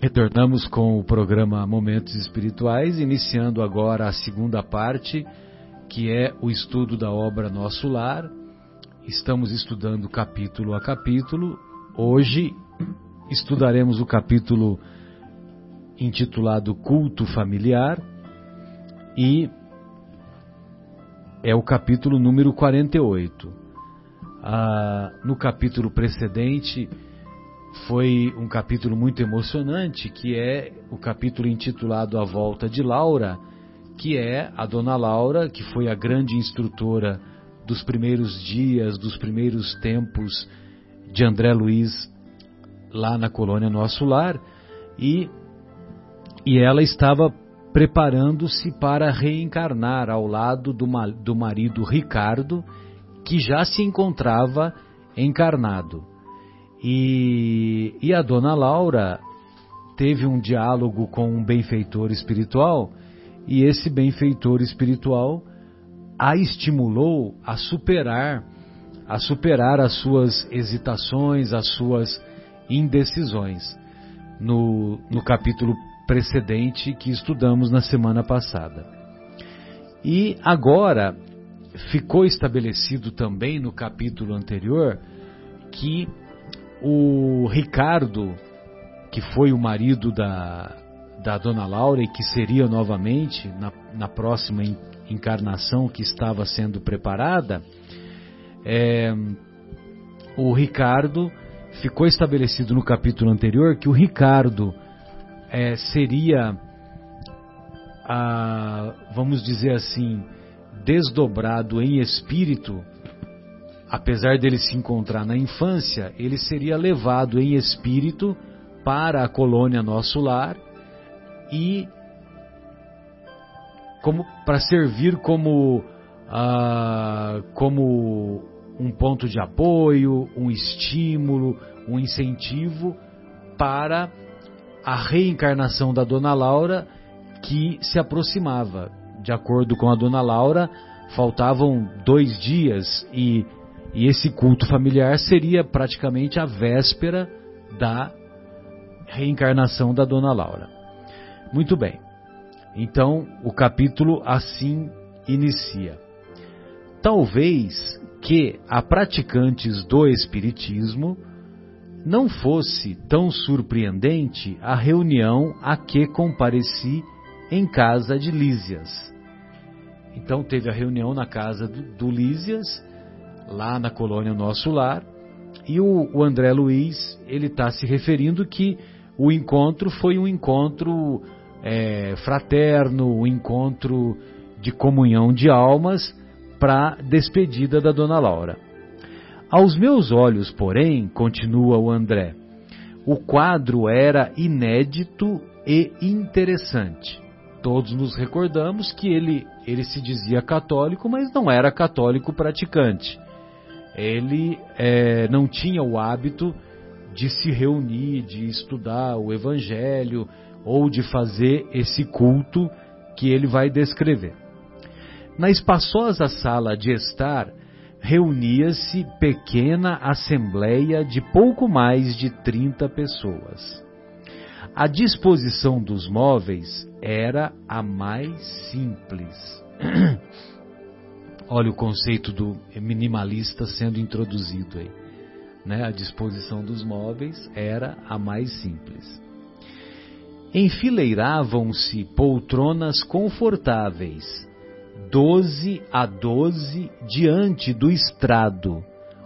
Retornamos com o programa Momentos Espirituais, iniciando agora a segunda parte, que é o estudo da obra Nosso Lar. Estamos estudando capítulo a capítulo. Hoje estudaremos o capítulo intitulado Culto Familiar e é o capítulo número 48. Ah, no capítulo precedente, foi um capítulo muito emocionante, que é o capítulo intitulado A Volta de Laura, que é a dona Laura, que foi a grande instrutora dos primeiros dias, dos primeiros tempos de André Luiz lá na colônia Nosso Lar, e, e ela estava preparando-se para reencarnar ao lado do, do marido Ricardo, que já se encontrava encarnado. E, e a dona Laura teve um diálogo com um benfeitor espiritual e esse benfeitor espiritual a estimulou a superar a superar as suas hesitações, as suas indecisões. No, no capítulo precedente que estudamos na semana passada. E agora ficou estabelecido também no capítulo anterior que o Ricardo, que foi o marido da, da dona Laura e que seria novamente na, na próxima encarnação que estava sendo preparada, é, o Ricardo ficou estabelecido no capítulo anterior que o Ricardo é, seria, a, vamos dizer assim, desdobrado em espírito apesar dele se encontrar na infância, ele seria levado em espírito para a colônia Nosso Lar e como para servir como ah, como um ponto de apoio, um estímulo, um incentivo para a reencarnação da Dona Laura que se aproximava. De acordo com a Dona Laura, faltavam dois dias e e esse culto familiar seria praticamente a véspera da reencarnação da Dona Laura. Muito bem. Então, o capítulo assim inicia. Talvez que a praticantes do Espiritismo não fosse tão surpreendente a reunião a que compareci em casa de Lísias. Então teve a reunião na casa do, do Lísias lá na colônia Nosso Lar. E o, o André Luiz, ele está se referindo que o encontro foi um encontro é, fraterno, um encontro de comunhão de almas para despedida da Dona Laura. Aos meus olhos, porém, continua o André, o quadro era inédito e interessante. Todos nos recordamos que ele, ele se dizia católico, mas não era católico praticante ele é, não tinha o hábito de se reunir, de estudar o Evangelho ou de fazer esse culto que ele vai descrever. Na espaçosa sala de estar, reunia-se pequena assembleia de pouco mais de 30 pessoas. A disposição dos móveis era a mais simples. Olha o conceito do minimalista sendo introduzido aí. Né? A disposição dos móveis era a mais simples. Enfileiravam-se poltronas confortáveis, doze a doze diante do estrado,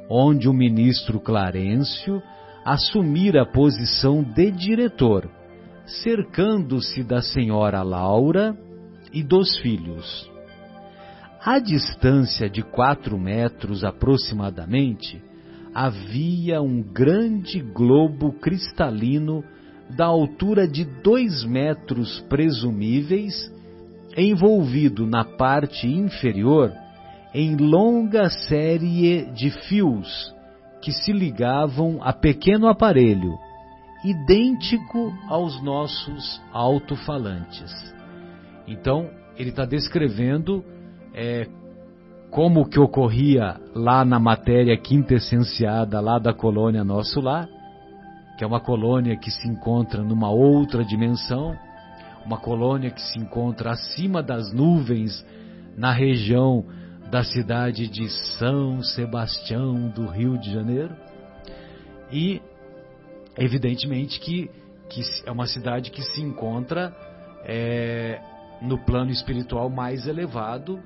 onde o ministro Clarencio assumira a posição de diretor, cercando-se da senhora Laura e dos filhos. À distância de quatro metros aproximadamente, havia um grande globo cristalino da altura de dois metros presumíveis, envolvido na parte inferior em longa série de fios que se ligavam a pequeno aparelho, idêntico aos nossos alto-falantes. Então, ele está descrevendo é, como que ocorria lá na matéria quintessenciada lá da colônia Nosso Lar, que é uma colônia que se encontra numa outra dimensão, uma colônia que se encontra acima das nuvens na região da cidade de São Sebastião do Rio de Janeiro. E evidentemente que, que é uma cidade que se encontra é, no plano espiritual mais elevado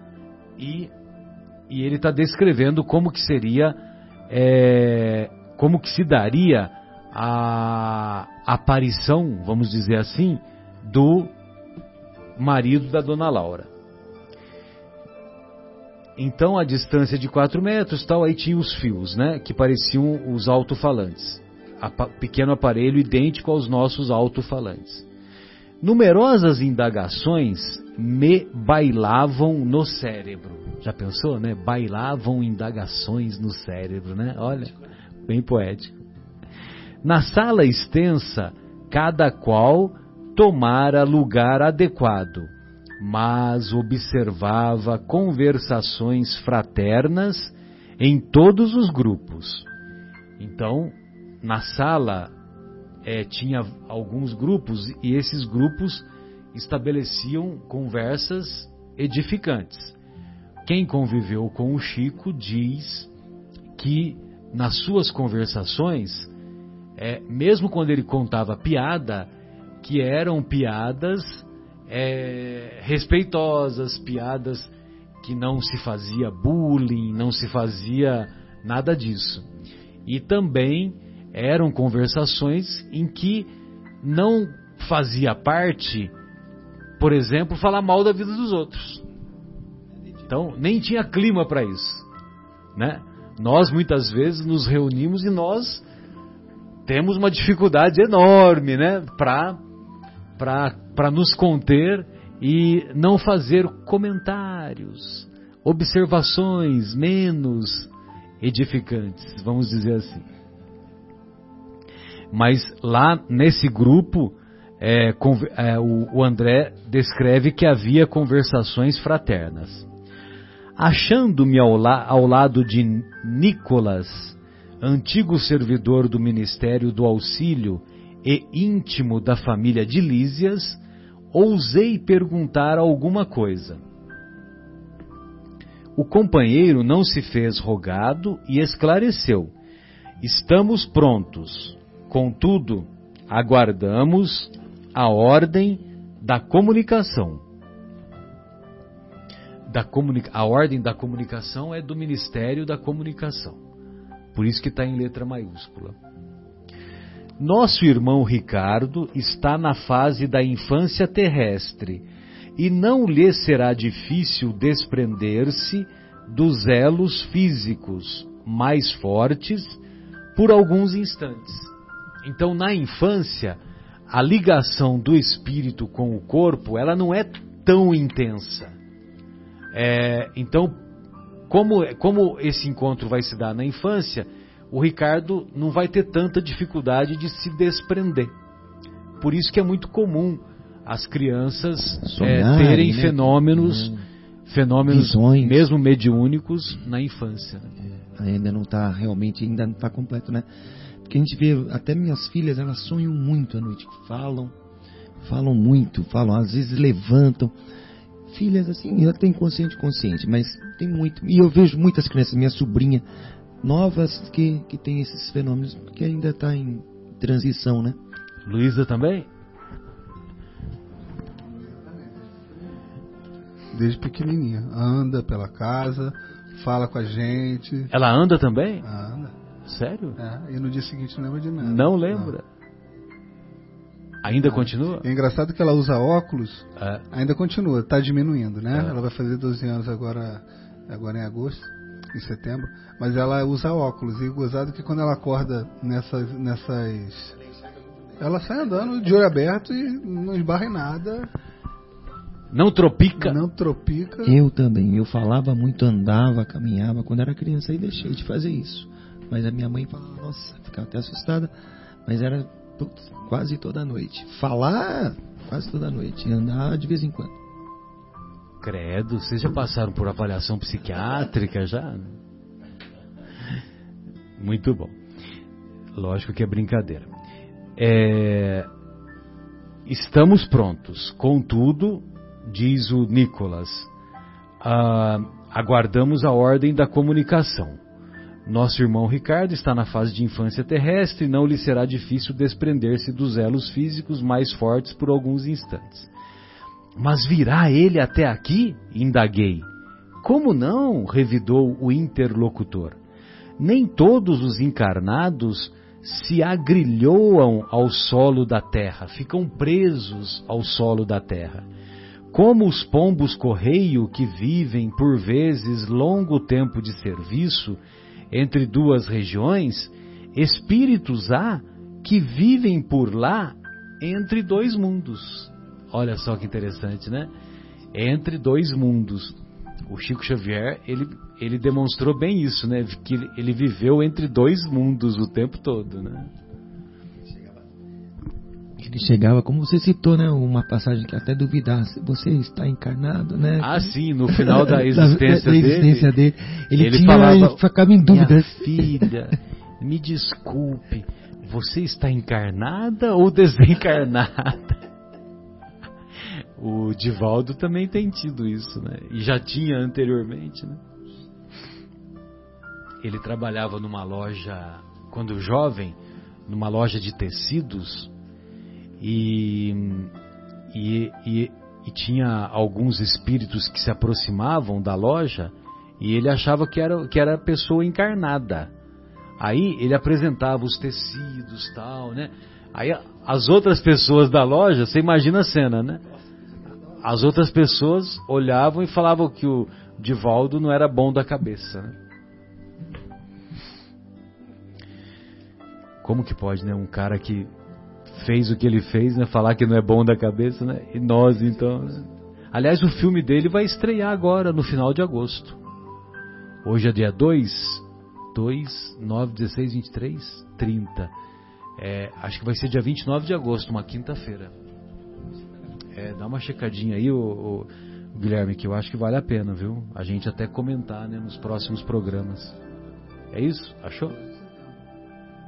e, e ele está descrevendo como que seria, é, como que se daria a aparição, vamos dizer assim, do marido da dona Laura. Então a distância de 4 metros, tal, aí tinha os fios, né, que pareciam os alto-falantes. Pequeno aparelho idêntico aos nossos alto-falantes. Numerosas indagações me bailavam no cérebro. Já pensou, né? Bailavam indagações no cérebro, né? Olha, bem poético. Na sala extensa, cada qual tomara lugar adequado, mas observava conversações fraternas em todos os grupos. Então, na sala é, tinha alguns grupos e esses grupos estabeleciam conversas edificantes. Quem conviveu com o Chico diz que nas suas conversações, é, mesmo quando ele contava piada, que eram piadas é, respeitosas, piadas que não se fazia bullying, não se fazia nada disso. E também eram conversações em que não fazia parte, por exemplo, falar mal da vida dos outros. Então, nem tinha clima para isso, né? Nós muitas vezes nos reunimos e nós temos uma dificuldade enorme, né, para para nos conter e não fazer comentários, observações menos edificantes, vamos dizer assim. Mas lá nesse grupo, é, é, o, o André descreve que havia conversações fraternas. Achando-me ao, la, ao lado de Nicolas, antigo servidor do Ministério do Auxílio e íntimo da família de Lísias, ousei perguntar alguma coisa. O companheiro não se fez rogado e esclareceu: Estamos prontos. Contudo, aguardamos a ordem da comunicação. Da comunica a ordem da comunicação é do Ministério da Comunicação. Por isso que está em letra maiúscula. Nosso irmão Ricardo está na fase da infância terrestre e não lhe será difícil desprender-se dos elos físicos mais fortes por alguns instantes. Então, na infância, a ligação do espírito com o corpo, ela não é tão intensa. É, então, como, como esse encontro vai se dar na infância, o Ricardo não vai ter tanta dificuldade de se desprender. Por isso que é muito comum as crianças é, terem né? fenômenos, hum. fenômenos Visões. mesmo mediúnicos na infância. É, ainda não está realmente, ainda não está completo, né? Porque a gente vê, até minhas filhas, elas sonham muito à noite, falam, falam muito, falam, às vezes levantam. Filhas assim, ela tem consciente consciente, mas tem muito. E eu vejo muitas crianças, minha sobrinha, novas que, que tem esses fenômenos, que ainda está em transição, né? Luísa também? Desde pequenininha. Anda pela casa, fala com a gente. Ela anda também? Anda. Sério? É, e no dia seguinte não lembra de nada. Não lembra? Não. Ainda continua? É engraçado que ela usa óculos, é. ainda continua, está diminuindo, né? É. Ela vai fazer 12 anos agora, agora em agosto, em setembro, mas ela usa óculos. E gozado que quando ela acorda nessas, nessas. Ela sai andando de olho aberto e não esbarra em nada. Não tropica? Não tropica. Eu também. Eu falava muito, andava, caminhava quando era criança e deixei de fazer isso. Mas a minha mãe falava, nossa, ficava até assustada, mas era quase toda noite. Falar, quase toda noite. Andar de vez em quando. Credo, vocês já passaram por avaliação psiquiátrica já? Muito bom. Lógico que é brincadeira. É, estamos prontos. Contudo, diz o Nicolas, ah, aguardamos a ordem da comunicação. Nosso irmão Ricardo está na fase de infância terrestre e não lhe será difícil desprender-se dos elos físicos mais fortes por alguns instantes. Mas virá ele até aqui? indaguei. Como não? revidou o interlocutor. Nem todos os encarnados se agrilhoam ao solo da terra, ficam presos ao solo da terra. Como os pombos correio que vivem por vezes longo tempo de serviço entre duas regiões, espíritos há que vivem por lá entre dois mundos. Olha só que interessante, né? Entre dois mundos. O Chico Xavier, ele, ele demonstrou bem isso, né? Que ele viveu entre dois mundos o tempo todo, né? Ele chegava, como você citou, né? Uma passagem que até duvidasse, você está encarnado, né? Ah, sim, no final da existência, da, da existência dele, dele, Ele, ele tinha, falava, ele ficava em dúvida. filha, me desculpe, você está encarnada ou desencarnada? O Divaldo também tem tido isso, né? E já tinha anteriormente, né? Ele trabalhava numa loja, quando jovem, numa loja de tecidos e, e, e, e tinha alguns espíritos que se aproximavam da loja e ele achava que era, que era pessoa encarnada. Aí ele apresentava os tecidos tal, né? Aí as outras pessoas da loja, você imagina a cena, né? As outras pessoas olhavam e falavam que o Divaldo não era bom da cabeça. Né? Como que pode, né? Um cara que fez o que ele fez, né? Falar que não é bom da cabeça, né? E nós, então. Né? Aliás, o filme dele vai estrear agora, no final de agosto. Hoje é dia 2, 2, 9, 16, 23, 30. É, acho que vai ser dia 29 de agosto, uma quinta-feira. É, dá uma checadinha aí, o, o, Guilherme, que eu acho que vale a pena, viu? A gente até comentar né, nos próximos programas. É isso? Achou?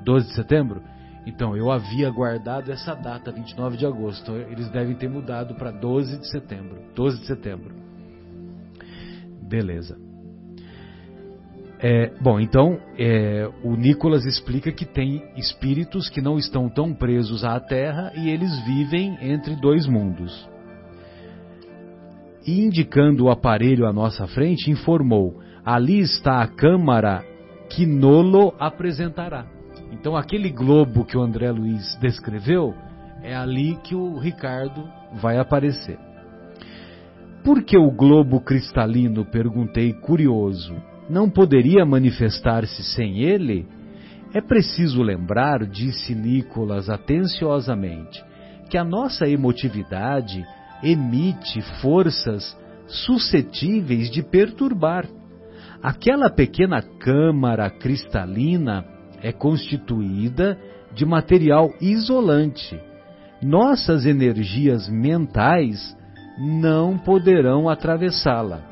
12 de setembro? Então, eu havia guardado essa data, 29 de agosto. Eles devem ter mudado para 12 de setembro. 12 de setembro. Beleza. É, bom, então é, o Nicolas explica que tem espíritos que não estão tão presos à Terra e eles vivem entre dois mundos. E indicando o aparelho à nossa frente, informou: ali está a câmara que Nolo apresentará. Então, aquele globo que o André Luiz descreveu, é ali que o Ricardo vai aparecer. Por que o globo cristalino? perguntei curioso. Não poderia manifestar-se sem ele? É preciso lembrar, disse Nicolas atenciosamente, que a nossa emotividade emite forças suscetíveis de perturbar. Aquela pequena câmara cristalina é constituída de material isolante. Nossas energias mentais não poderão atravessá-la.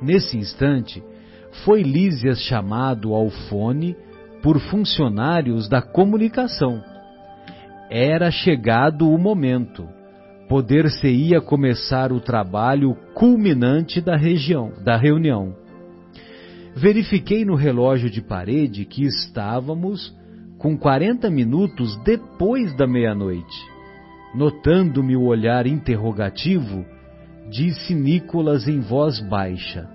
Nesse instante, foi Lísias chamado ao fone por funcionários da comunicação. Era chegado o momento. Poder-se-ia começar o trabalho culminante da região, da reunião verifiquei no relógio de parede que estávamos com 40 minutos depois da meia-noite. Notando-me o olhar interrogativo, disse Nicolas em voz baixa: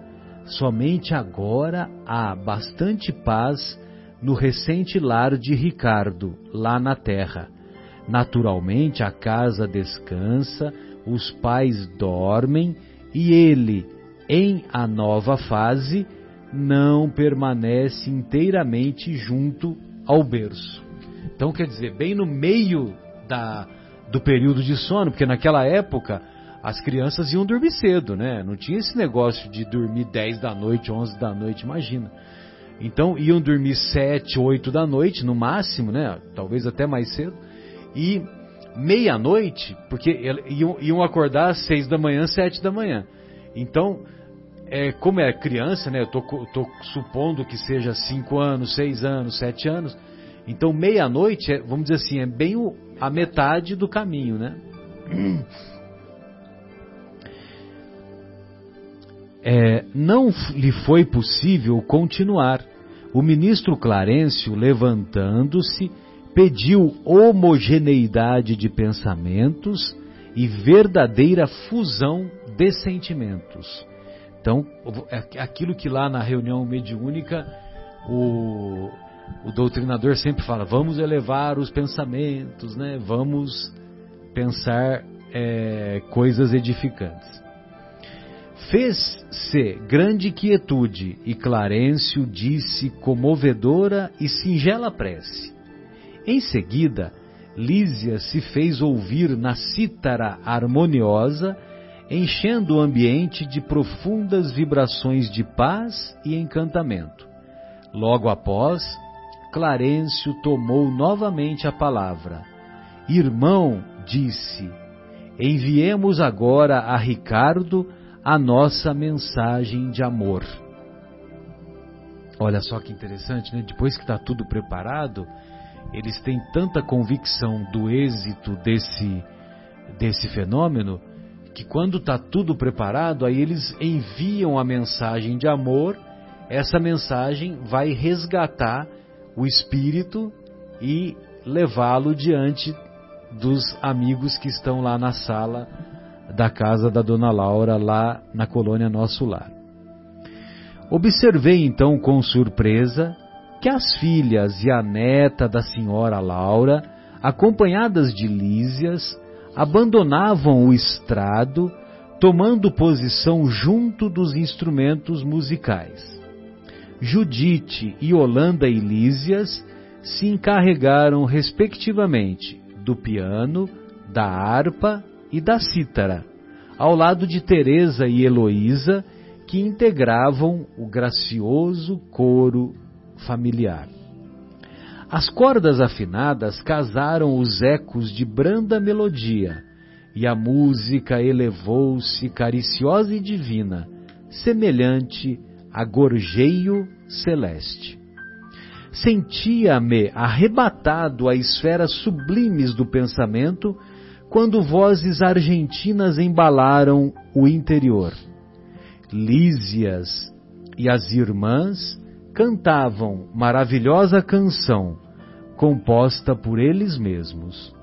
Somente agora há bastante paz no recente lar de Ricardo, lá na terra. Naturalmente a casa descansa, os pais dormem e ele, em a nova fase, não permanece inteiramente junto ao berço. Então, quer dizer, bem no meio da, do período de sono, porque naquela época as crianças iam dormir cedo, né? Não tinha esse negócio de dormir 10 da noite, 11 da noite, imagina. Então iam dormir 7, 8 da noite no máximo, né? Talvez até mais cedo. E meia-noite, porque iam, iam acordar às 6 da manhã, 7 da manhã. Então, é, como é criança, né? Eu tô, tô supondo que seja 5 anos, 6 anos, 7 anos. Então, meia-noite, é, vamos dizer assim, é bem o, a metade do caminho, né? É, não lhe foi possível continuar. O ministro Clarencio, levantando-se, pediu homogeneidade de pensamentos e verdadeira fusão de sentimentos. Então, é aquilo que lá na reunião mediúnica o, o doutrinador sempre fala: vamos elevar os pensamentos, né? vamos pensar é, coisas edificantes. Fez-se grande quietude e Clarencio disse comovedora e singela prece. Em seguida, Lísia se fez ouvir na cítara harmoniosa, enchendo o ambiente de profundas vibrações de paz e encantamento. Logo após, Clarencio tomou novamente a palavra. Irmão, disse, enviemos agora a Ricardo a nossa mensagem de amor. Olha só que interessante, né? Depois que está tudo preparado, eles têm tanta convicção do êxito desse, desse fenômeno que quando está tudo preparado, aí eles enviam a mensagem de amor. Essa mensagem vai resgatar o espírito e levá-lo diante dos amigos que estão lá na sala da casa da dona Laura, lá na colônia Nosso Lar. Observei então com surpresa que as filhas e a neta da senhora Laura, acompanhadas de Lísias, abandonavam o estrado, tomando posição junto dos instrumentos musicais. Judite e Holanda e Lísias se encarregaram, respectivamente, do piano, da harpa e da cítara, ao lado de Teresa e Heloísa, que integravam o gracioso coro familiar. As cordas afinadas casaram os ecos de branda melodia, e a música elevou-se cariciosa e divina, semelhante a gorjeio celeste. Sentia-me arrebatado a esferas sublimes do pensamento quando vozes argentinas embalaram o interior. Lísias e as irmãs cantavam maravilhosa canção composta por eles mesmos.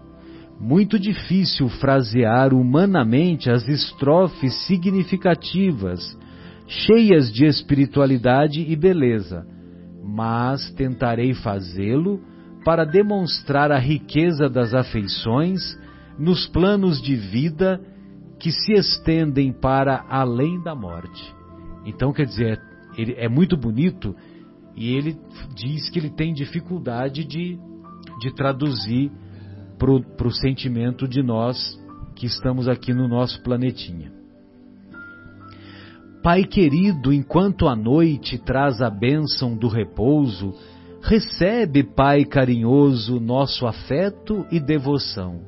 Muito difícil frasear humanamente as estrofes significativas, cheias de espiritualidade e beleza, mas tentarei fazê-lo para demonstrar a riqueza das afeições nos planos de vida que se estendem para além da morte. Então, quer dizer, é, é muito bonito e ele diz que ele tem dificuldade de, de traduzir para o sentimento de nós que estamos aqui no nosso planetinha. Pai querido, enquanto a noite traz a bênção do repouso, recebe, Pai carinhoso, nosso afeto e devoção.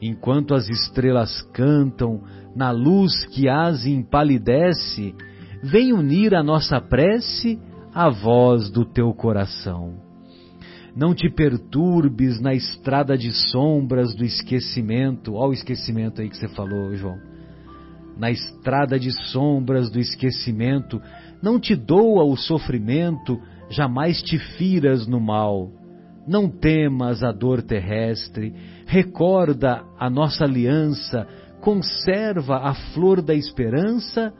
Enquanto as estrelas cantam, na luz que as empalidece, vem unir a nossa prece a voz do teu coração. Não te perturbes na estrada de sombras do esquecimento. Olha o esquecimento aí que você falou, João. Na estrada de sombras do esquecimento, não te doa o sofrimento, jamais te firas no mal. Não temas a dor terrestre, recorda a nossa aliança, conserva a flor da esperança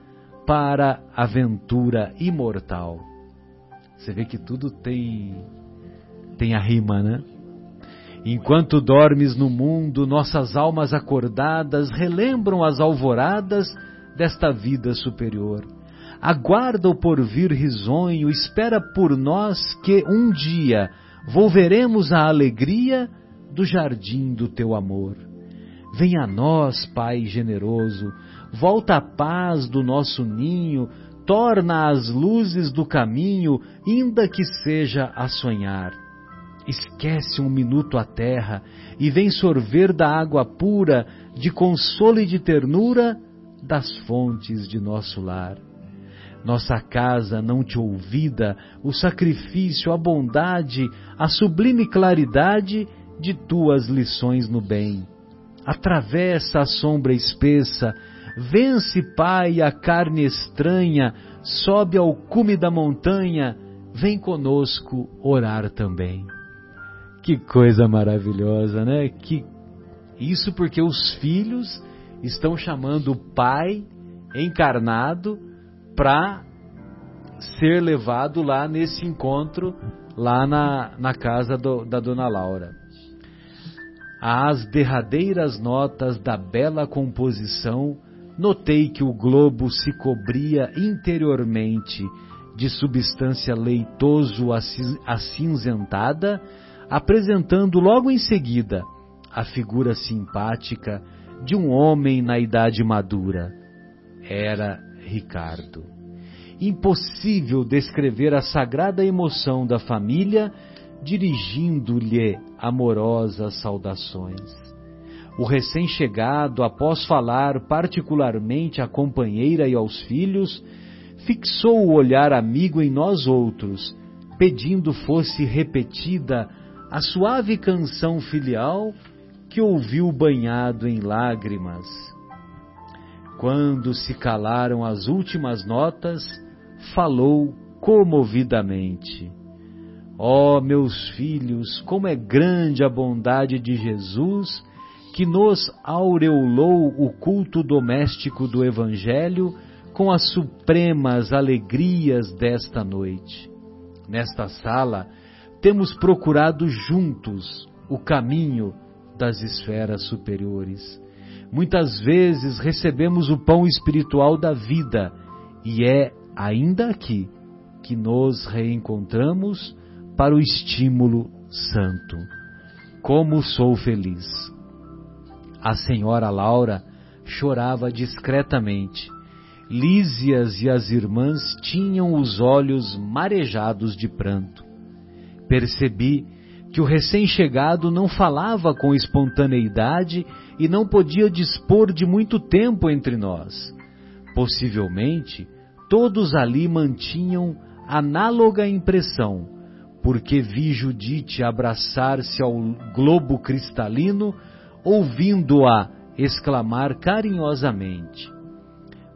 para a aventura imortal. Você vê que tudo tem tem a rima, né? Enquanto dormes no mundo, nossas almas acordadas relembram as alvoradas desta vida superior. Aguarda o porvir risonho, espera por nós que um dia volveremos à alegria do jardim do teu amor. Venha a nós, Pai generoso, volta a paz do nosso ninho, torna as luzes do caminho, ainda que seja a sonhar. Esquece um minuto a terra e vem sorver da água pura, de consolo e de ternura, das fontes de nosso lar. nossa casa não te ouvida, o sacrifício, a bondade, a sublime claridade de tuas lições no bem. Atravessa a sombra espessa, vence, Pai, a carne estranha, sobe ao cume da montanha, vem conosco orar também. Que coisa maravilhosa, né? Que isso porque os filhos estão chamando o Pai encarnado para ser levado lá nesse encontro, lá na, na casa do, da Dona Laura. Às derradeiras notas da bela composição, notei que o globo se cobria interiormente de substância leitoso acinzentada, apresentando logo em seguida a figura simpática de um homem na idade madura. Era Ricardo. Impossível descrever a sagrada emoção da família dirigindo-lhe amorosas saudações. O recém-chegado, após falar particularmente à companheira e aos filhos, fixou o olhar amigo em nós outros, pedindo fosse repetida a suave canção filial que ouviu banhado em lágrimas. Quando se calaram as últimas notas, falou comovidamente: Ó oh, meus filhos, como é grande a bondade de Jesus, que nos aureolou o culto doméstico do Evangelho com as supremas alegrias desta noite. Nesta sala, temos procurado juntos o caminho das esferas superiores. Muitas vezes recebemos o pão espiritual da vida e é ainda aqui que nos reencontramos para o estímulo santo. Como sou feliz! A senhora Laura chorava discretamente. Lísias e as irmãs tinham os olhos marejados de pranto. Percebi que o recém-chegado não falava com espontaneidade e não podia dispor de muito tempo entre nós. Possivelmente, todos ali mantinham análoga impressão porque vi Judite abraçar-se ao globo cristalino, ouvindo-a exclamar carinhosamente: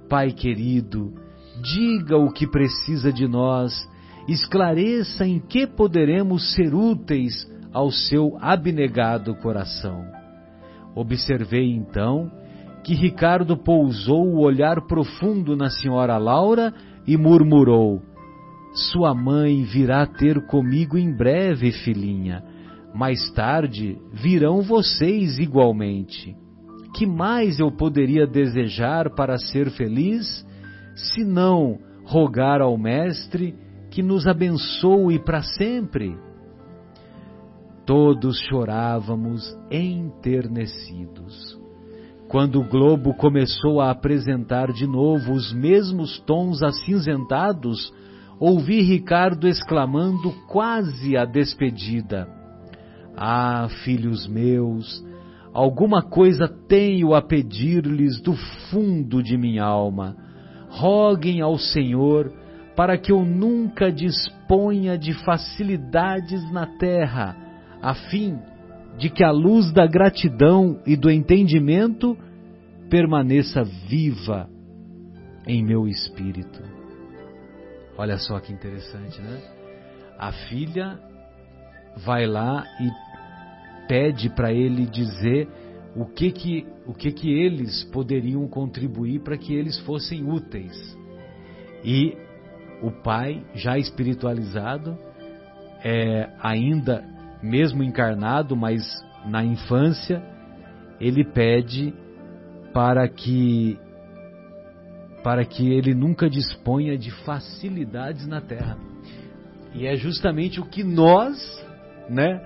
Pai querido, diga o que precisa de nós, esclareça em que poderemos ser úteis ao seu abnegado coração. Observei então que Ricardo pousou o olhar profundo na senhora Laura e murmurou: sua mãe virá ter comigo em breve, filhinha. Mais tarde virão vocês igualmente. Que mais eu poderia desejar para ser feliz, se não rogar ao Mestre que nos abençoe para sempre? Todos chorávamos enternecidos. Quando o globo começou a apresentar de novo os mesmos tons acinzentados, ouvi Ricardo exclamando quase a despedida: Ah, filhos meus, alguma coisa tenho a pedir-lhes do fundo de minha alma. Roguem ao Senhor para que eu nunca disponha de facilidades na terra, a fim de que a luz da gratidão e do entendimento permaneça viva em meu espírito. Olha só que interessante, né? A filha vai lá e pede para ele dizer o que que o que que eles poderiam contribuir para que eles fossem úteis. E o pai, já espiritualizado, é, ainda mesmo encarnado, mas na infância, ele pede para que para que ele nunca disponha de facilidades na terra. E é justamente o que nós, né,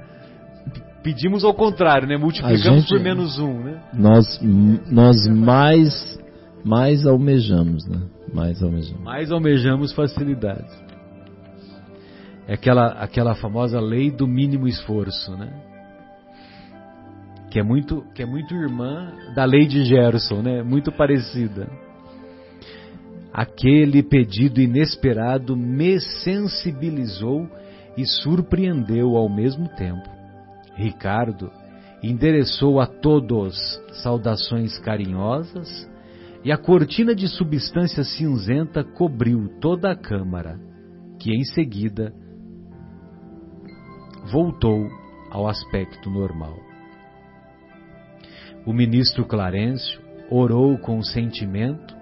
pedimos ao contrário, né? Multiplicamos gente, por menos um, né? Nós, nós mais, mais almejamos, né? Mais almejamos. Mais almejamos facilidades. É aquela, aquela famosa lei do mínimo esforço, né? Que é muito, que é muito irmã da lei de Gerson, né? Muito parecida. Aquele pedido inesperado me sensibilizou e surpreendeu ao mesmo tempo. Ricardo endereçou a todos saudações carinhosas e a cortina de substância cinzenta cobriu toda a câmara, que em seguida voltou ao aspecto normal. O ministro Clarencio orou com sentimento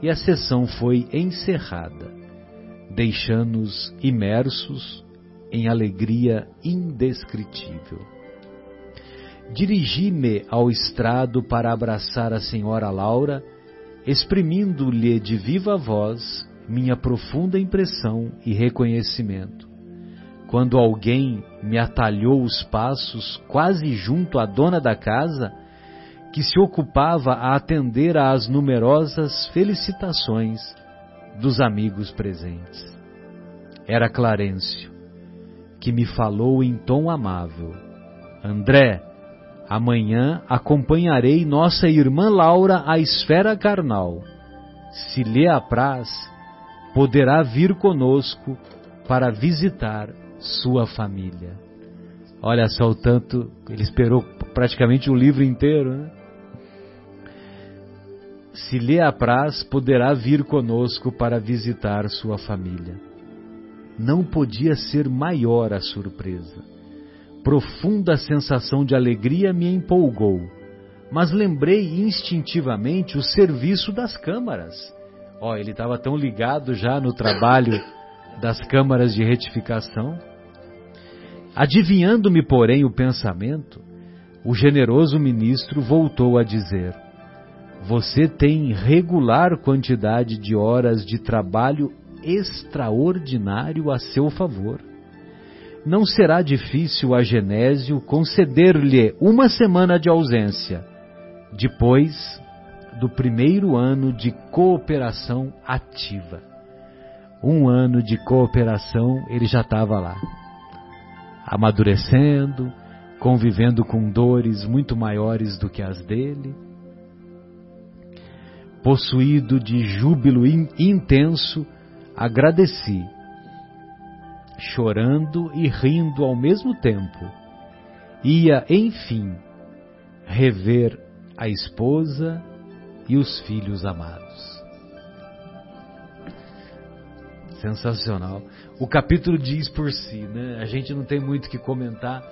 e a sessão foi encerrada, deixando-nos imersos em alegria indescritível. Dirigi-me ao estrado para abraçar a senhora Laura, exprimindo-lhe de viva voz minha profunda impressão e reconhecimento. Quando alguém me atalhou os passos quase junto à dona da casa, que se ocupava a atender às numerosas felicitações dos amigos presentes. Era Clarencio, que me falou em tom amável: André, amanhã acompanharei nossa irmã Laura à esfera carnal. Se lhe apraz, poderá vir conosco para visitar sua família. Olha só o tanto, ele esperou praticamente o livro inteiro, né? Se lhe apraz, poderá vir conosco para visitar sua família. Não podia ser maior a surpresa. Profunda sensação de alegria me empolgou, mas lembrei instintivamente o serviço das câmaras. Ó, oh, ele estava tão ligado já no trabalho das câmaras de retificação. Adivinhando-me, porém, o pensamento, o generoso ministro voltou a dizer: Você tem regular quantidade de horas de trabalho extraordinário a seu favor. Não será difícil a Genésio conceder-lhe uma semana de ausência, depois do primeiro ano de cooperação ativa. Um ano de cooperação ele já estava lá, amadurecendo, convivendo com dores muito maiores do que as dele possuído de júbilo intenso, agradeci, chorando e rindo ao mesmo tempo. Ia, enfim, rever a esposa e os filhos amados. Sensacional. O capítulo diz por si, né? A gente não tem muito que comentar.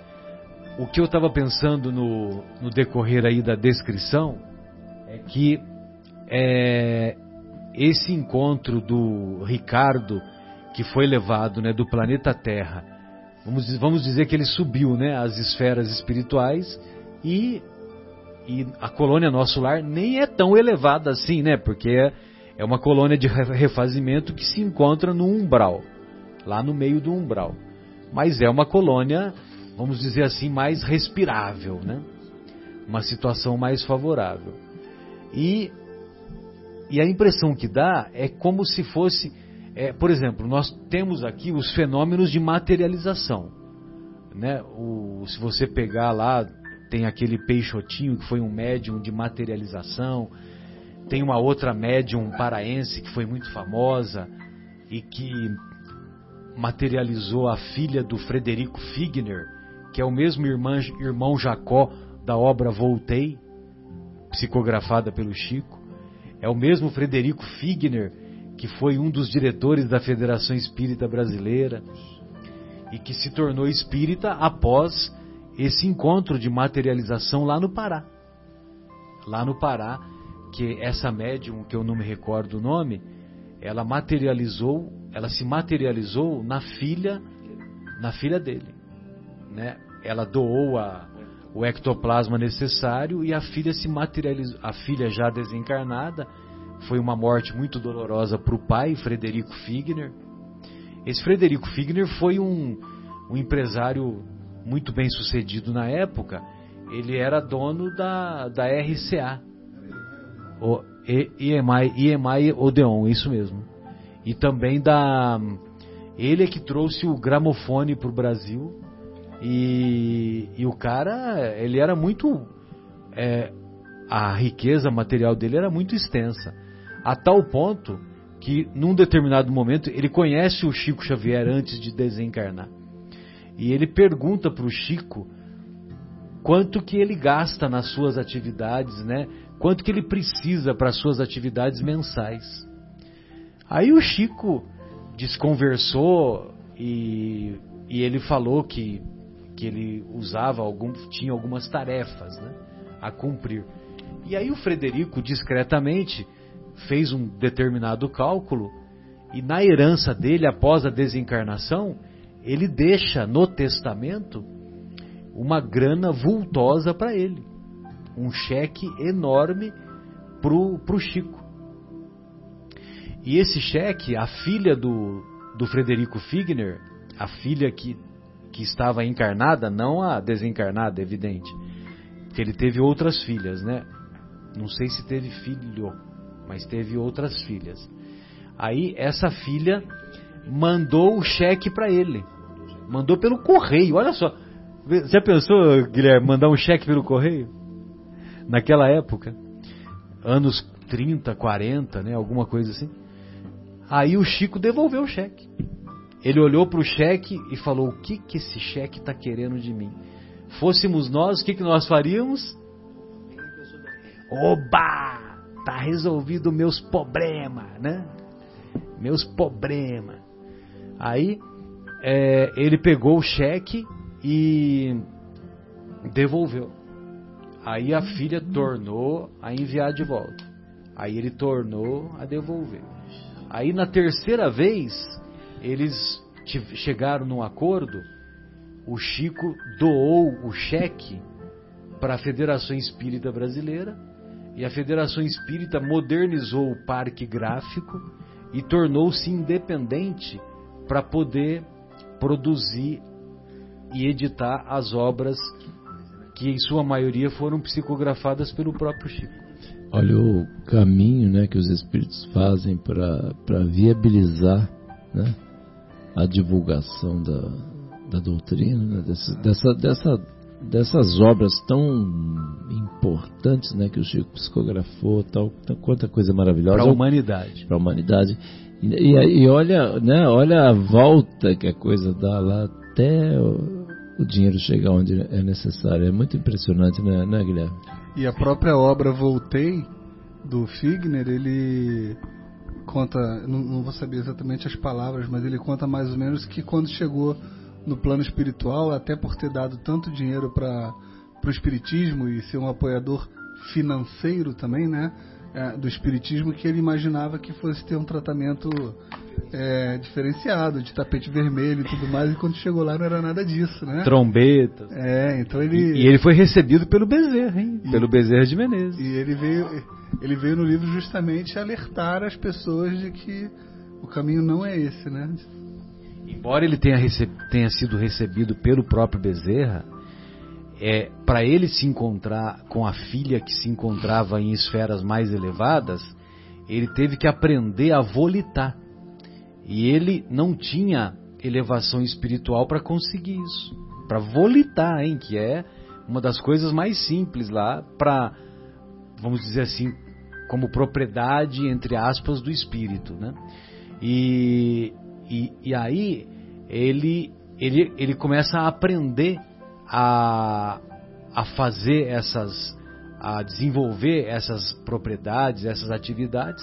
O que eu estava pensando no, no decorrer aí da descrição é que é, esse encontro do Ricardo, que foi levado né, do planeta Terra, vamos, vamos dizer que ele subiu né, as esferas espirituais e, e a colônia Nosso Lar nem é tão elevada assim, né? Porque é, é uma colônia de refazimento que se encontra no umbral, lá no meio do umbral. Mas é uma colônia, vamos dizer assim, mais respirável, né? Uma situação mais favorável. E e a impressão que dá é como se fosse, é, por exemplo, nós temos aqui os fenômenos de materialização. Né? O, se você pegar lá, tem aquele Peixotinho que foi um médium de materialização, tem uma outra médium paraense que foi muito famosa e que materializou a filha do Frederico Figner, que é o mesmo irmão, irmão Jacó da obra Voltei, psicografada pelo Chico. É o mesmo Frederico Figner, que foi um dos diretores da Federação Espírita Brasileira e que se tornou espírita após esse encontro de materialização lá no Pará. Lá no Pará, que essa médium, que eu não me recordo o nome, ela materializou, ela se materializou na filha, na filha dele, né? Ela doou a, o ectoplasma necessário e a filha se materializou. A filha já desencarnada foi uma morte muito dolorosa para o pai, Frederico Figner. Esse Frederico Figner foi um, um empresário muito bem sucedido na época. Ele era dono da, da RCA, o EMI, EMI Odeon, isso mesmo. E também da. Ele é que trouxe o gramofone para o Brasil e, e o cara, ele era muito. É, a riqueza material dele era muito extensa. A tal ponto que num determinado momento ele conhece o Chico Xavier antes de desencarnar. E ele pergunta para o Chico quanto que ele gasta nas suas atividades, né? Quanto que ele precisa para as suas atividades mensais. Aí o Chico desconversou e, e ele falou que, que ele usava algum, tinha algumas tarefas, né? A cumprir. E aí o Frederico discretamente fez um determinado cálculo e na herança dele após a desencarnação ele deixa no testamento uma grana vultosa para ele, um cheque enorme pro pro Chico. E esse cheque, a filha do, do Frederico Figner, a filha que, que estava encarnada, não a desencarnada, evidente, porque ele teve outras filhas, né? Não sei se teve filho, mas teve outras filhas. Aí essa filha mandou o cheque para ele Mandou pelo correio, olha só. Já pensou, Guilherme, mandar um cheque pelo correio? Naquela época, anos 30, 40, né, alguma coisa assim. Aí o Chico devolveu o cheque. Ele olhou para o cheque e falou: O que, que esse cheque está querendo de mim? Fôssemos nós, o que, que nós faríamos? Oba! Tá resolvido meus problemas, né? Meus problemas. Aí é, ele pegou o cheque e devolveu. Aí a filha tornou a enviar de volta. Aí ele tornou a devolver. Aí na terceira vez, eles chegaram num acordo. O Chico doou o cheque para a Federação Espírita Brasileira e a Federação Espírita modernizou o parque gráfico e tornou-se independente para poder produzir e editar as obras que em sua maioria foram psicografadas pelo próprio Chico. Olha o caminho né, que os espíritos fazem para viabilizar né, a divulgação da, da doutrina, né, dessa, dessa, dessa, dessas obras tão importantes né, que o Chico psicografou, tal, quanta coisa maravilhosa. Para a humanidade. Para a humanidade. E, e, olha, né, olha a volta que a coisa dá lá até o, o dinheiro chegar onde é necessário. É muito impressionante, né, né, Guilherme? E a própria obra Voltei, do Figner, ele conta, não, não, vou saber exatamente as palavras, mas ele conta mais ou menos que quando chegou no plano espiritual, até por ter dado tanto dinheiro para o espiritismo e ser um apoiador financeiro também, né? é, do espiritismo que ele imaginava que fosse ter um tratamento é, diferenciado, de tapete vermelho e tudo mais, e quando chegou lá não era nada disso, né? Trombeta. É, então ele. E, e ele foi recebido pelo Bezerra, hein? E, pelo Bezerra de Menezes. E ele veio, ele veio no livro justamente alertar as pessoas de que o caminho não é esse, né? Embora ele tenha, tenha sido recebido pelo próprio Bezerra, é, para ele se encontrar com a filha que se encontrava em esferas mais elevadas, ele teve que aprender a volitar. E ele não tinha elevação espiritual para conseguir isso. Para volitar, hein, que é uma das coisas mais simples lá para, vamos dizer assim, como propriedade, entre aspas, do espírito. Né? E, e, e aí ele, ele, ele começa a aprender a, a fazer essas, a desenvolver essas propriedades, essas atividades,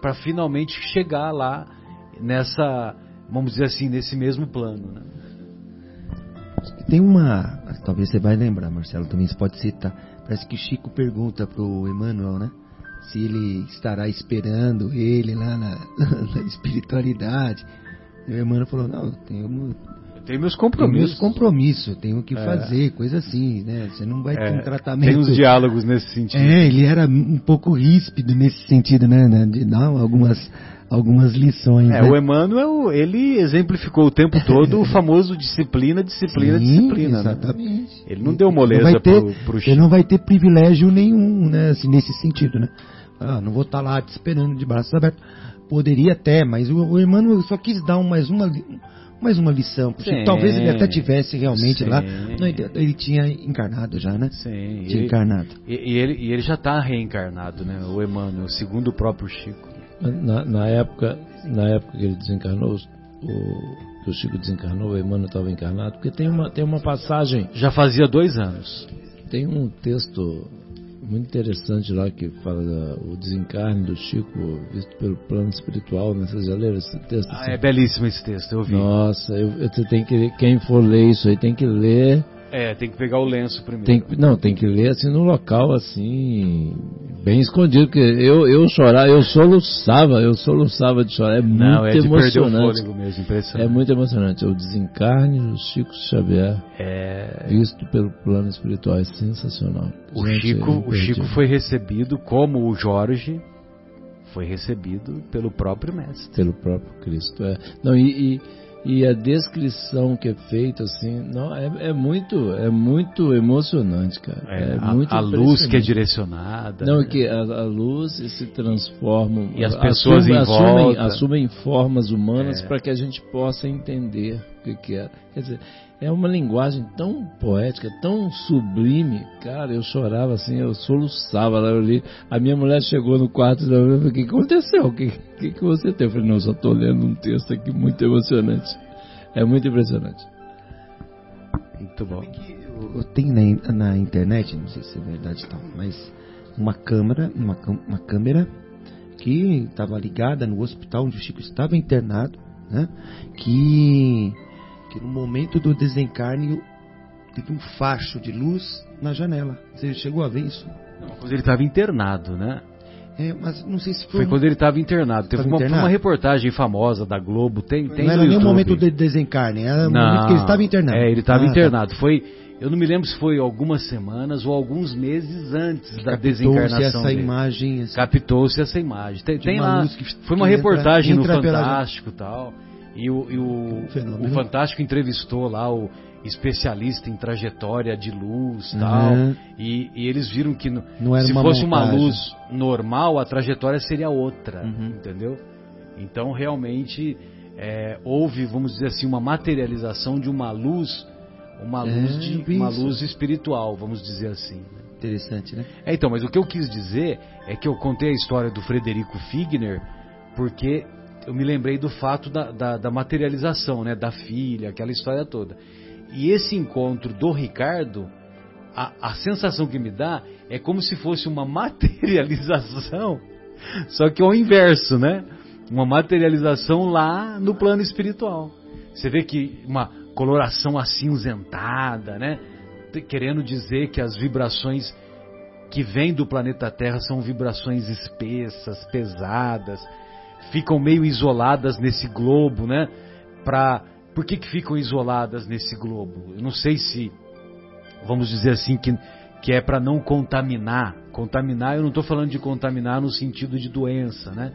para finalmente chegar lá nessa, vamos dizer assim, nesse mesmo plano. Né? Tem uma, talvez você vai lembrar, Marcelo, também você pode citar. Parece que Chico pergunta pro Emmanuel, né? Se ele estará esperando ele lá na, na espiritualidade. E o Emmanuel falou: Não, tenho tem meus compromissos. Tem meus compromissos, tenho que é. fazer, coisa assim, né? Você não vai é. ter um tratamento. Tem uns diálogos nesse sentido. É, ele era um pouco ríspido nesse sentido, né? né de dar algumas, algumas lições. É, né? o Emmanuel, ele exemplificou o tempo todo o famoso disciplina, disciplina, Sim, disciplina. Né? Exatamente. Né? Ele não deu moleza não ter, pro, pro Ele não vai ter privilégio nenhum, né? Assim, nesse sentido, né? Ah, não vou estar tá lá te esperando de braços abertos. Poderia até, mas o, o Emmanuel só quis dar um, mais uma mais uma lição. Sim, talvez ele até tivesse realmente sim. lá. Não, ele, ele, tinha encarnado já, né? Sim. Tinha ele, encarnado. E, e, ele, e ele já está reencarnado, né? O Emmanuel, segundo o próprio Chico. Na, na, época, na época que ele desencarnou, o, que o Chico desencarnou, o Emmanuel estava encarnado, porque tem uma, tem uma passagem. Já fazia dois anos. Tem um texto muito interessante lá que fala o desencarne do Chico visto pelo plano espiritual, né? Vocês já leram esse texto? Ah, é belíssimo esse texto, eu vi. Nossa, eu, eu, tem que quem for ler isso aí tem que ler é, tem que pegar o lenço primeiro. Tem, não, tem que ler assim no local, assim, bem escondido, porque eu, eu chorar, eu soluçava, eu soluçava de chorar. É muito não, é emocionante. mesmo. É muito emocionante. O desencarne do Chico Xavier, é... visto pelo plano espiritual, é sensacional. O Gente, Chico, é o Chico foi recebido como o Jorge foi recebido pelo próprio mestre. Pelo próprio Cristo, é. Não, e, e e a descrição que é feita assim não é, é muito é muito emocionante cara é, é a, muito a luz que é direcionada não né? que a, a, luz se transforma e as pessoas assumem, assumem, assumem, formas humanas é. para que a gente possa entender o que, que é quer dizer é uma linguagem tão poética, tão sublime. Cara, eu chorava assim, eu soluçava lá, eu li. A minha mulher chegou no quarto e falou, o que aconteceu? O que, que, que você tem? Eu falei, não, eu só estou lendo um texto aqui muito emocionante. É muito impressionante. Muito bom. Eu tenho na, na internet, não sei se é verdade tal, mas uma câmera, uma, uma câmera que estava ligada no hospital onde o Chico estava internado, né? Que que no momento do desencarne teve um facho de luz na janela. Você chegou a ver isso? Não, quando ele estava internado, né? É, mas não sei se foi. Foi quando ele estava internado. Teve uma, uma, reportagem famosa da Globo. Tem, tem não era nem o momento do desencarne, era o momento que ele estava internado. É, ele estava ah, tá. internado. Tá. Foi, eu não me lembro se foi algumas semanas ou alguns meses antes da desencarnação. essa dele. imagem. Assim, Captou-se essa imagem. Tem, tem lá. foi uma reportagem entra, no Fantástico e tal. E o, e o, o Fantástico entrevistou lá o especialista em trajetória de luz uhum. tal. E, e, eles viram que no, se uma fosse montagem. uma luz normal, a trajetória seria outra, uhum. entendeu? Então realmente é, houve, vamos dizer assim, uma materialização de uma luz, uma é, luz de uma luz espiritual, vamos dizer assim. Né? Interessante, né? É, então, mas o que eu quis dizer é que eu contei a história do Frederico Figner porque eu me lembrei do fato da, da, da, materialização, né, da filha, aquela história toda. E esse encontro do Ricardo, a, a sensação que me dá é como se fosse uma materialização, só que ao inverso, né? Uma materialização lá no plano espiritual. Você vê que uma coloração acinzentada, né? Querendo dizer que as vibrações que vêm do planeta Terra são vibrações espessas, pesadas, ficam meio isoladas nesse globo, né? Pra, por que, que ficam isoladas nesse globo? Eu não sei se, vamos dizer assim, que, que é para não contaminar. Contaminar, eu não estou falando de contaminar no sentido de doença, né?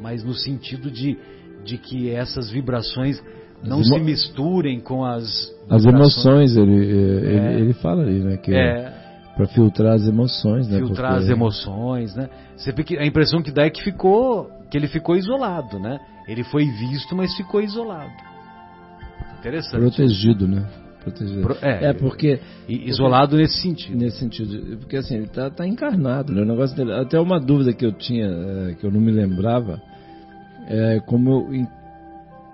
Mas no sentido de, de que essas vibrações não se misturem com as. As emoções, ele, ele, é, ele fala ali, né? Que é, para filtrar as emoções, né? Filtrar Porque... as emoções, né? Você a impressão que dá é que ficou que ele ficou isolado, né? Ele foi visto, mas ficou isolado. Interessante. Protegido, né? Protegido. Pro, é, é, porque isolado porque, nesse sentido. Nesse sentido, porque assim ele está tá encarnado, né? O negócio dele, até uma dúvida que eu tinha é, que eu não me lembrava é como em,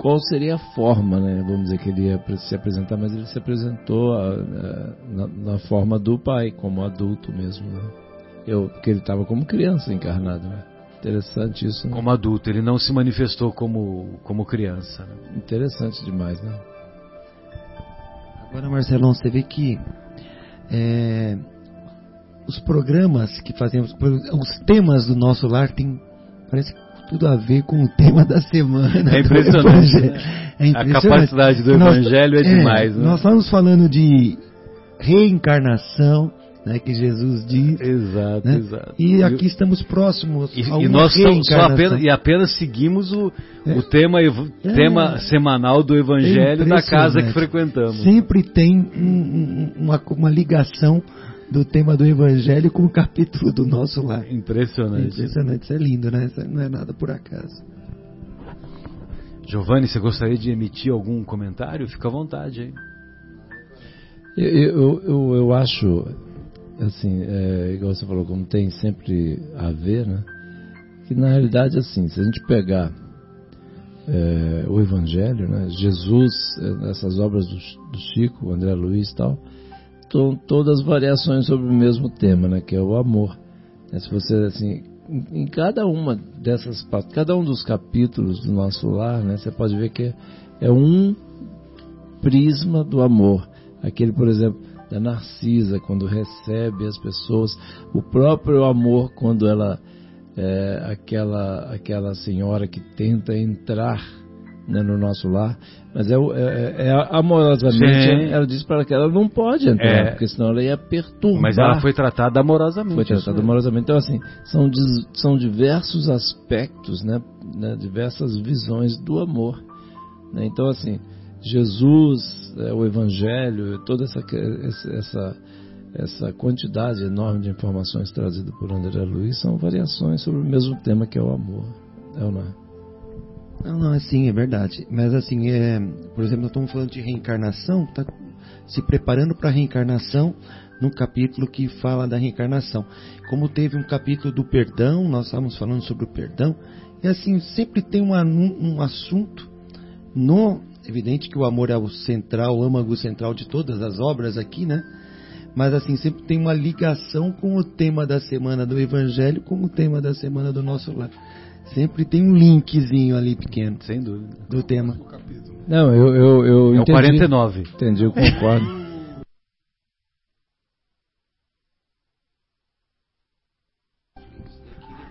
qual seria a forma, né? Vamos dizer que ele ia se apresentar, mas ele se apresentou a, a, na, na, forma do pai, como adulto mesmo, né? Eu, porque ele estava como criança encarnado, né? Interessante isso. Né? Como adulto, ele não se manifestou como, como criança. Né? Interessante demais, né? Agora, Marcelão, você vê que é, os programas que fazemos, os temas do nosso lar tem parece tudo a ver com o tema da semana. É impressionante. Né? É impressionante. A capacidade do evangelho nós, é demais. É, né? Nós estamos falando de reencarnação, né, que Jesus diz. Exato, né? exato. E aqui estamos próximos e, e nós estamos só apenas, e apenas seguimos o, é. o tema, é. tema semanal do Evangelho da casa que frequentamos. Sempre tem um, uma, uma ligação do tema do Evangelho com o capítulo do nosso lar. Impressionante. Impressionante, isso é lindo, né? Isso não é nada por acaso. Giovanni, você gostaria de emitir algum comentário? Fica à vontade aí. Eu, eu, eu, eu acho assim, é, igual você falou, como tem sempre a ver, né? que na realidade, assim, se a gente pegar é, o Evangelho, né, Jesus, é, essas obras do, do Chico, André Luiz e tal, são todas variações sobre o mesmo tema, né, que é o amor. É, se você, assim, em, em cada uma dessas, cada um dos capítulos do nosso lar, né, você pode ver que é um prisma do amor. Aquele, por exemplo, da Narcisa, quando recebe as pessoas, o próprio amor, quando ela é aquela, aquela senhora que tenta entrar né, no nosso lar, mas é, é, é amorosamente, Sim. ela diz para que ela não pode entrar, é. porque senão ela ia perturbar. Mas ela foi tratada amorosamente. Foi tratada amorosamente. Então, assim, são, são diversos aspectos, né, né, diversas visões do amor. Né? Então, assim, Jesus, é, o Evangelho, toda essa, essa, essa quantidade enorme de informações trazidas por André Luiz são variações sobre o mesmo tema que é o amor. É ou não é? Não, não, assim, é verdade. Mas assim, é, por exemplo, nós estamos falando de reencarnação, tá se preparando para a reencarnação no capítulo que fala da reencarnação. Como teve um capítulo do perdão, nós estávamos falando sobre o perdão, e assim, sempre tem uma, um, assunto no evidente que o amor é o central, o âmago central de todas as obras aqui, né? Mas assim, sempre tem uma ligação com o tema da semana do Evangelho, com o tema da semana do nosso lar. Sempre tem um linkzinho ali pequeno. Sem dúvida. Do tema. Não, eu, eu, eu é entendi. o 49. Entendi, eu concordo.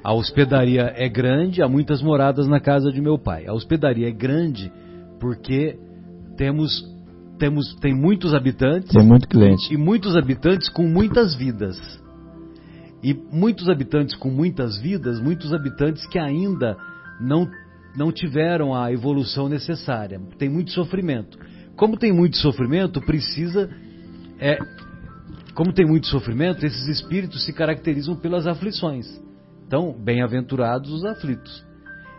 A hospedaria é grande, há muitas moradas na casa de meu pai. A hospedaria é grande porque temos temos tem muitos habitantes, tem muito cliente e muitos habitantes com muitas vidas. E muitos habitantes com muitas vidas, muitos habitantes que ainda não não tiveram a evolução necessária. Tem muito sofrimento. Como tem muito sofrimento, precisa é como tem muito sofrimento, esses espíritos se caracterizam pelas aflições. Então, bem-aventurados os aflitos.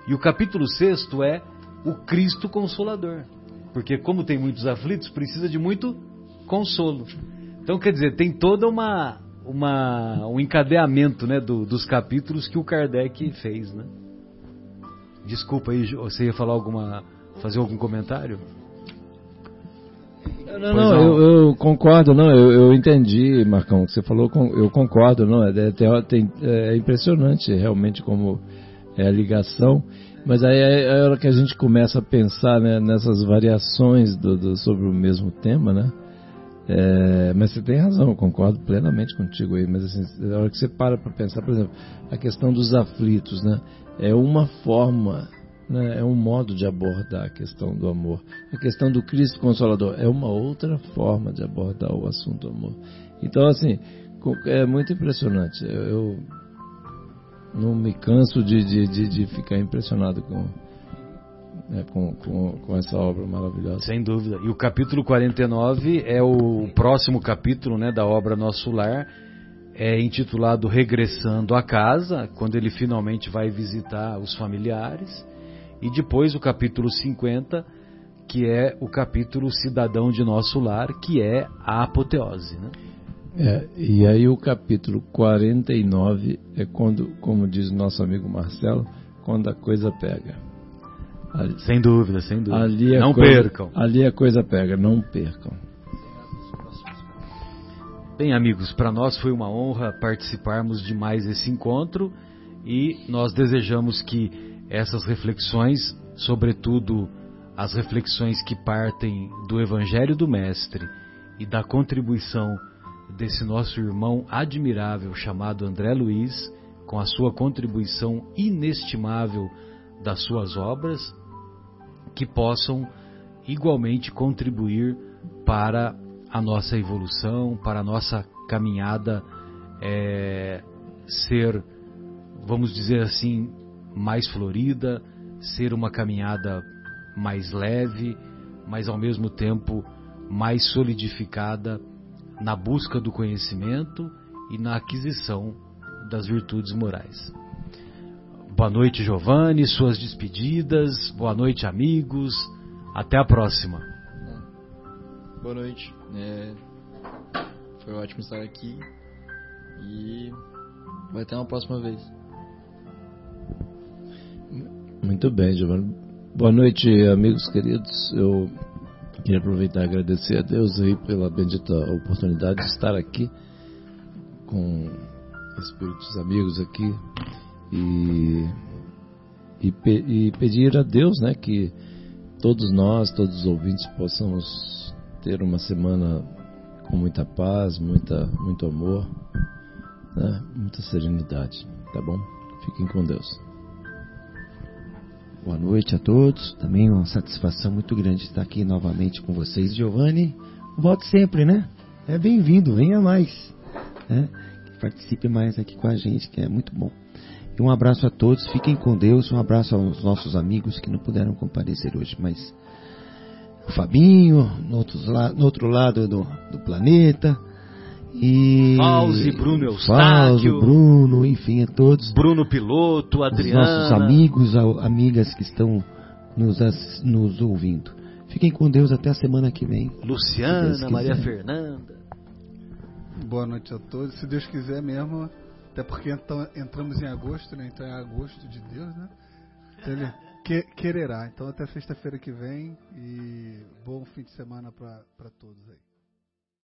E o capítulo 6 é o Cristo Consolador. Porque, como tem muitos aflitos, precisa de muito consolo. Então, quer dizer, tem toda uma, uma um encadeamento né, do, dos capítulos que o Kardec fez. Né? Desculpa aí, você ia falar alguma. fazer algum comentário? Não, não, eu, eu, concordo, não, eu, eu entendi, Marcão, o que você falou, eu concordo, não, é, é, é impressionante realmente como é a ligação. Mas aí é a hora que a gente começa a pensar né, nessas variações do, do, sobre o mesmo tema, né? É, mas você tem razão, concordo plenamente contigo aí. Mas assim, a hora que você para para pensar, por exemplo, a questão dos aflitos, né? É uma forma, né, é um modo de abordar a questão do amor. A questão do Cristo Consolador é uma outra forma de abordar o assunto amor. Então, assim, é muito impressionante. eu não me canso de, de, de, de ficar impressionado com, né, com, com, com, essa obra maravilhosa. Sem dúvida. E o capítulo 49 é o próximo capítulo né, da obra Nosso Lar, é intitulado Regressando à Casa, quando ele finalmente vai visitar os familiares. E depois o capítulo 50, que é o capítulo Cidadão de Nosso Lar, que é a apoteose. Né? É, e aí o capítulo 49 é quando, como diz nosso amigo Marcelo, quando a coisa pega. Ali, sem dúvida, sem dúvida. não coisa, percam. Ali a coisa pega, não percam. Bem, amigos, para nós foi uma honra participarmos de mais esse encontro e nós desejamos que essas reflexões, sobretudo as reflexões que partem do Evangelho do Mestre e da contribuição desse nosso irmão admirável chamado André Luiz, com a sua contribuição inestimável das suas obras, que possam igualmente contribuir para a nossa evolução, para a nossa caminhada é, ser, vamos dizer assim, mais florida, ser uma caminhada mais leve, mas ao mesmo tempo mais solidificada na busca do conhecimento e na aquisição das virtudes morais. Boa noite, Giovanni, suas despedidas. Boa noite, amigos. Até a próxima. Boa noite. É... Foi ótimo estar aqui e vai ter uma próxima vez. Muito bem, Giovanni. Boa noite, amigos queridos. Eu queria aproveitar e agradecer a Deus aí pela bendita oportunidade de estar aqui com espíritos amigos aqui e, e, e pedir a Deus, né, que todos nós, todos os ouvintes possamos ter uma semana com muita paz, muita, muito amor, né, muita serenidade, tá bom? Fiquem com Deus. Boa noite a todos. Também uma satisfação muito grande estar aqui novamente com vocês. Giovanni, volte sempre, né? É bem-vindo, venha mais. Né? Participe mais aqui com a gente, que é muito bom. E um abraço a todos, fiquem com Deus. Um abraço aos nossos amigos que não puderam comparecer hoje, mas o Fabinho, no outro, no outro lado do, do planeta, e Fauzi, Bruno Eustáquio, Fauzi, Bruno, enfim, a todos. Bruno Piloto, Adriana. nossos amigos, amigas que estão nos, nos ouvindo. Fiquem com Deus até a semana que vem. Luciana, Maria Fernanda. Boa noite a todos. Se Deus quiser mesmo, até porque então, entramos em agosto, né? Então é agosto de Deus, né? Então ele que, quererá. Então até sexta-feira que vem e bom fim de semana para todos aí.